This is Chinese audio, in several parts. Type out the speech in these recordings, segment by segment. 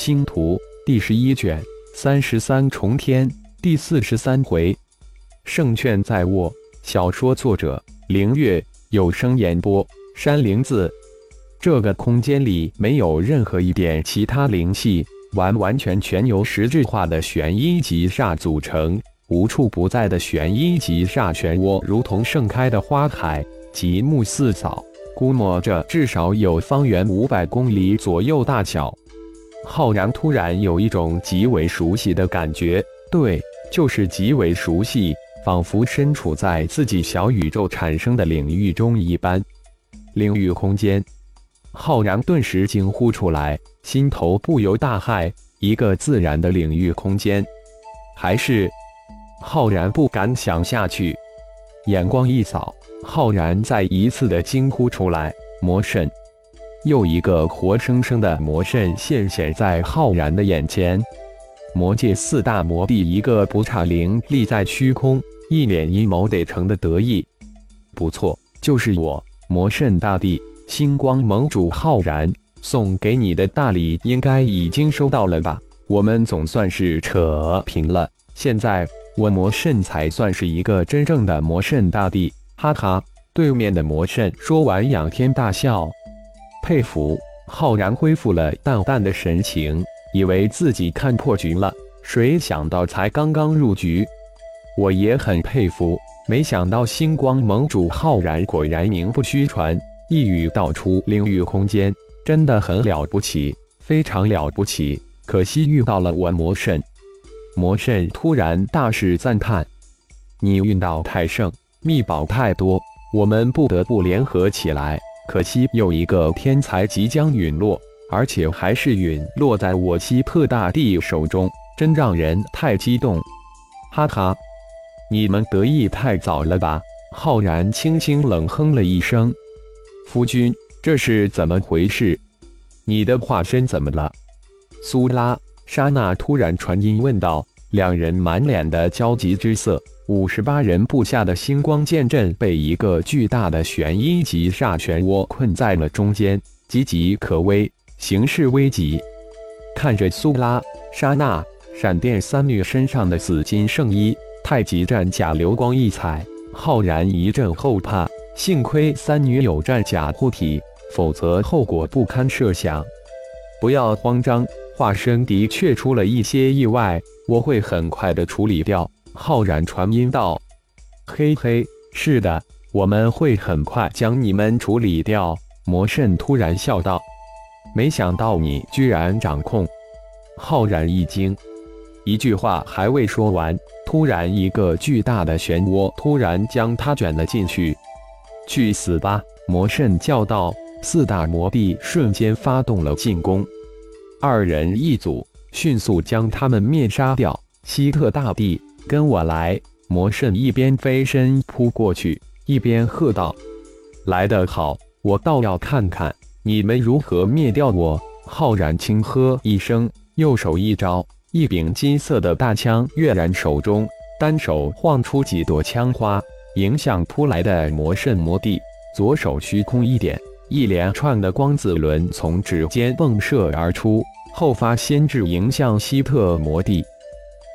星图第十一卷三十三重天第四十三回，胜券在握。小说作者：凌月，有声演播：山灵子。这个空间里没有任何一点其他灵气，完完全全由实质化的玄阴极煞组成。无处不在的玄阴极煞漩涡，如同盛开的花海，极目四扫，估摸着至少有方圆五百公里左右大小。浩然突然有一种极为熟悉的感觉，对，就是极为熟悉，仿佛身处在自己小宇宙产生的领域中一般。领域空间，浩然顿时惊呼出来，心头不由大骇。一个自然的领域空间，还是……浩然不敢想下去，眼光一扫，浩然再一次的惊呼出来：“魔神！”又一个活生生的魔圣现显在浩然的眼前，魔界四大魔帝一个不差灵立在虚空，一脸阴谋得逞的得意。不错，就是我，魔圣大帝，星光盟主浩然，送给你的大礼应该已经收到了吧？我们总算是扯平了，现在我魔圣才算是一个真正的魔圣大帝，哈哈！对面的魔圣说完，仰天大笑。佩服，浩然恢复了淡淡的神情，以为自己看破局了，谁想到才刚刚入局。我也很佩服，没想到星光盟主浩然果然名不虚传，一语道出领域空间，真的很了不起，非常了不起。可惜遇到了我魔圣。魔圣突然大肆赞叹：“你运道太盛，秘宝太多，我们不得不联合起来。”可惜又一个天才即将陨落，而且还是陨落在我希特大帝手中，真让人太激动。哈哈，你们得意太早了吧？浩然轻轻冷哼了一声：“夫君，这是怎么回事？你的化身怎么了？”苏拉、莎娜突然传音问道，两人满脸的焦急之色。五十八人布下的星光剑阵被一个巨大的玄阴级煞漩涡困在了中间，岌岌可危，形势危急。看着苏拉、莎娜、闪电三女身上的紫金圣衣、太极战甲流光溢彩，浩然一阵后怕。幸亏三女有战甲护体，否则后果不堪设想。不要慌张，化身的确出了一些意外，我会很快的处理掉。浩然传音道：“嘿嘿，是的，我们会很快将你们处理掉。”魔圣突然笑道：“没想到你居然掌控。”浩然一惊，一句话还未说完，突然一个巨大的漩涡突然将他卷了进去。“去死吧！”魔圣叫道。四大魔帝瞬间发动了进攻，二人一组，迅速将他们灭杀掉。希特大帝。跟我来！魔圣一边飞身扑过去，一边喝道：“来得好，我倒要看看你们如何灭掉我！”浩然轻喝一声，右手一招，一柄金色的大枪跃然手中，单手晃出几朵枪花，迎向扑来的魔圣魔帝。左手虚空一点，一连串的光子轮从指尖迸射而出，后发先至迎向希特魔帝。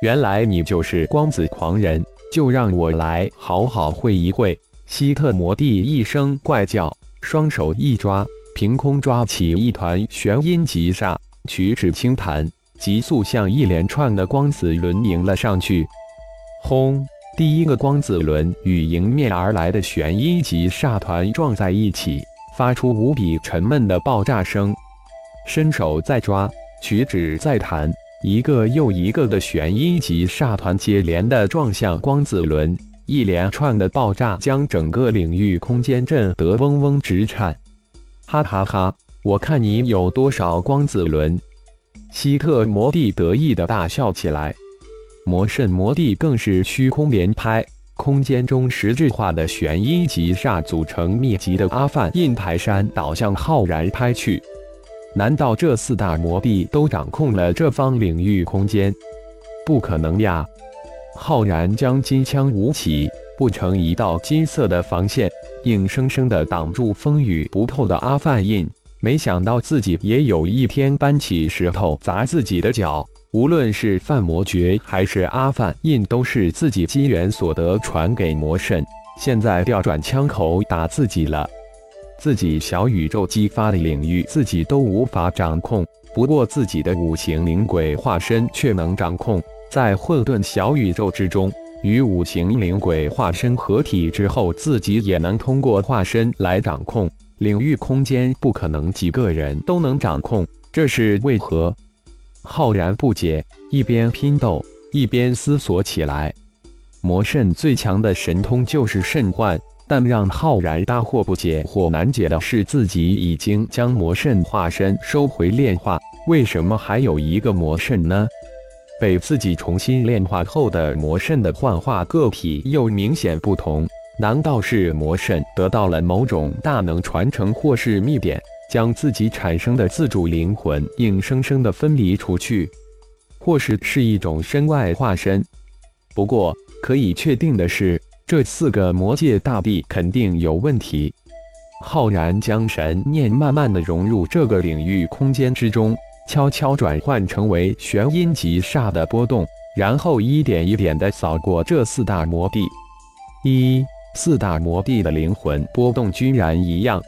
原来你就是光子狂人，就让我来好好会一会。希特魔帝一声怪叫，双手一抓，凭空抓起一团玄阴极煞，曲指轻弹，急速向一连串的光子轮迎了上去。轰！第一个光子轮与迎面而来的玄阴极煞团撞在一起，发出无比沉闷的爆炸声。伸手再抓，取指再弹。一个又一个的玄阴级煞团接连的撞向光子轮，一连串的爆炸将整个领域空间震得嗡嗡直颤。哈哈哈！我看你有多少光子轮！希特魔帝得意的大笑起来。魔圣魔帝更是虚空连拍，空间中实质化的玄阴级煞组成密集的阿范印排山倒向浩然拍去。难道这四大魔帝都掌控了这方领域空间？不可能呀！浩然将金枪舞起，不成一道金色的防线，硬生生的挡住风雨不透的阿范印。没想到自己也有一天搬起石头砸自己的脚。无论是范魔诀还是阿范印，都是自己机缘所得传给魔圣，现在调转枪口打自己了。自己小宇宙激发的领域，自己都无法掌控。不过自己的五行灵鬼化身却能掌控。在混沌小宇宙之中，与五行灵鬼化身合体之后，自己也能通过化身来掌控领域空间。不可能几个人都能掌控，这是为何？浩然不解，一边拼斗，一边思索起来。魔圣最强的神通就是圣幻。但让浩然大惑不解、或难解的是，自己已经将魔圣化身收回炼化，为什么还有一个魔圣呢？被自己重新炼化后的魔圣的幻化个体又明显不同，难道是魔圣得到了某种大能传承，或是秘典，将自己产生的自主灵魂硬生生的分离出去，或是是一种身外化身？不过可以确定的是。这四个魔界大帝肯定有问题。浩然将神念慢慢的融入这个领域空间之中，悄悄转换成为玄阴极煞的波动，然后一点一点的扫过这四大魔帝。一四大魔帝的灵魂波动居然一样，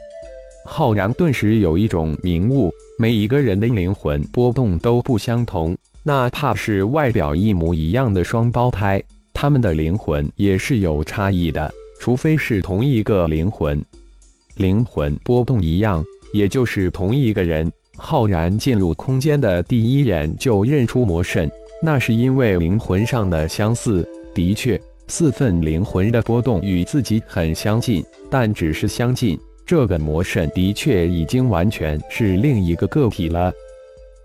浩然顿时有一种明悟：每一个人的灵魂波动都不相同，哪怕是外表一模一样的双胞胎。他们的灵魂也是有差异的，除非是同一个灵魂，灵魂波动一样，也就是同一个人。浩然进入空间的第一眼就认出魔神，那是因为灵魂上的相似。的确，四份灵魂的波动与自己很相近，但只是相近。这个魔神的确已经完全是另一个个体了。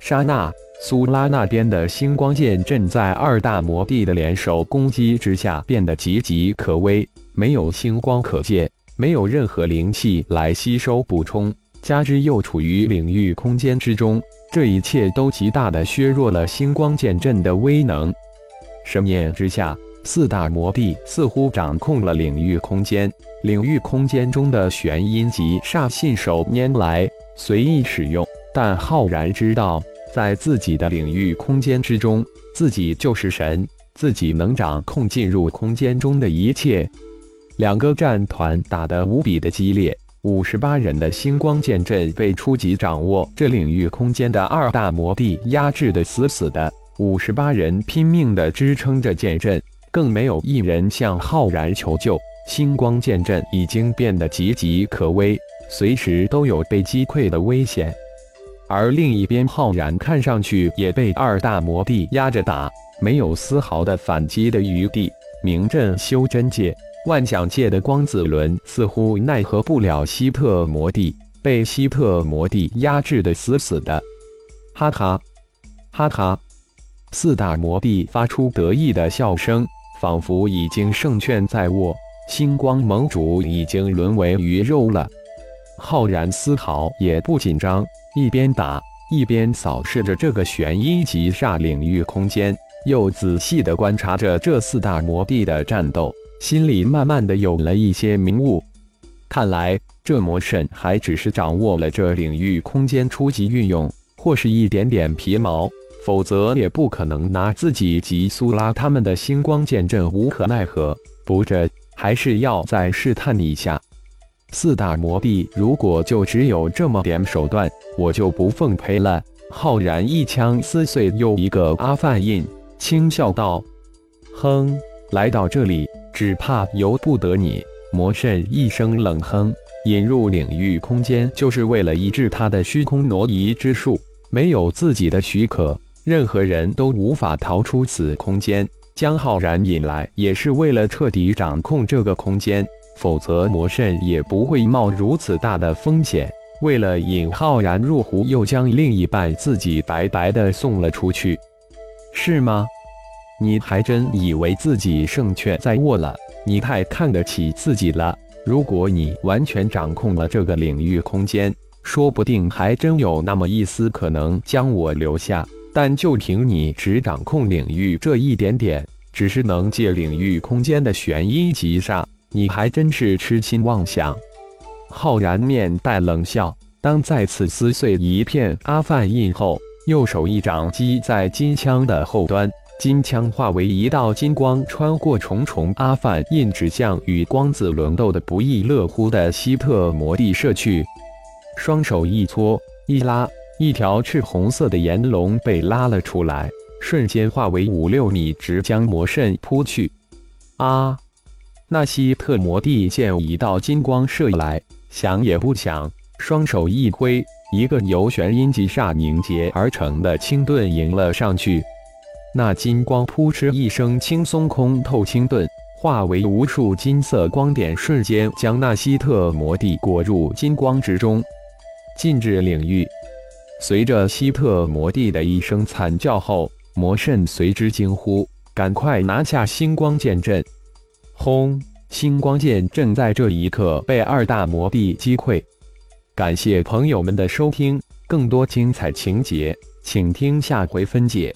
刹那。苏拉那边的星光剑阵在二大魔帝的联手攻击之下变得岌岌可危，没有星光可借，没有任何灵气来吸收补充，加之又处于领域空间之中，这一切都极大的削弱了星光剑阵的威能。神念之下，四大魔帝似乎掌控了领域空间，领域空间中的玄阴级煞信手拈来，随意使用。但浩然知道。在自己的领域空间之中，自己就是神，自己能掌控进入空间中的一切。两个战团打得无比的激烈，五十八人的星光剑阵被初级掌握这领域空间的二大魔帝压制的死死的，五十八人拼命的支撑着剑阵，更没有一人向浩然求救。星光剑阵已经变得岌岌可危，随时都有被击溃的危险。而另一边，浩然看上去也被二大魔帝压着打，没有丝毫的反击的余地。名震修真界、万象界的光子轮似乎奈何不了希特魔帝，被希特魔帝压制的死死的。哈哈，哈哈！四大魔帝发出得意的笑声，仿佛已经胜券在握，星光盟主已经沦为鱼肉了。浩然丝毫也不紧张。一边打一边扫视着这个玄一级煞领域空间，又仔细地观察着这四大魔帝的战斗，心里慢慢的有了一些明悟。看来这魔神还只是掌握了这领域空间初级运用，或是一点点皮毛，否则也不可能拿自己及苏拉他们的星光剑阵无可奈何。不这还是要再试探一下。四大魔帝如果就只有这么点手段，我就不奉陪了。浩然一枪撕碎又一个阿范印，轻笑道：“哼，来到这里只怕由不得你。”魔圣一声冷哼，引入领域空间就是为了抑制他的虚空挪移之术。没有自己的许可，任何人都无法逃出此空间。将浩然引来也是为了彻底掌控这个空间。否则，魔圣也不会冒如此大的风险。为了引浩然入湖，又将另一半自己白白的送了出去，是吗？你还真以为自己胜券在握了？你太看得起自己了。如果你完全掌控了这个领域空间，说不定还真有那么一丝可能将我留下。但就凭你只掌控领域这一点点，只是能借领域空间的玄阴级煞。你还真是痴心妄想！浩然面带冷笑，当再次撕碎一片阿范印后，右手一掌击在金枪的后端，金枪化为一道金光，穿过重重阿范印，指向与光子轮斗的不亦乐乎的希特魔帝射去。双手一搓一拉，一条赤红色的炎龙被拉了出来，瞬间化为五六米，直将魔圣扑去。啊！那希特魔帝见一道金光射来，想也不想。双手一挥，一个由玄阴极煞凝结而成的青盾迎了上去。那金光扑哧一声，轻松空透青盾，化为无数金色光点，瞬间将那希特魔帝裹入金光之中。禁制领域。随着希特魔帝的一声惨叫后，魔圣随之惊呼：“赶快拿下星光剑阵！”轰！星光剑正在这一刻被二大魔帝击溃。感谢朋友们的收听，更多精彩情节，请听下回分解。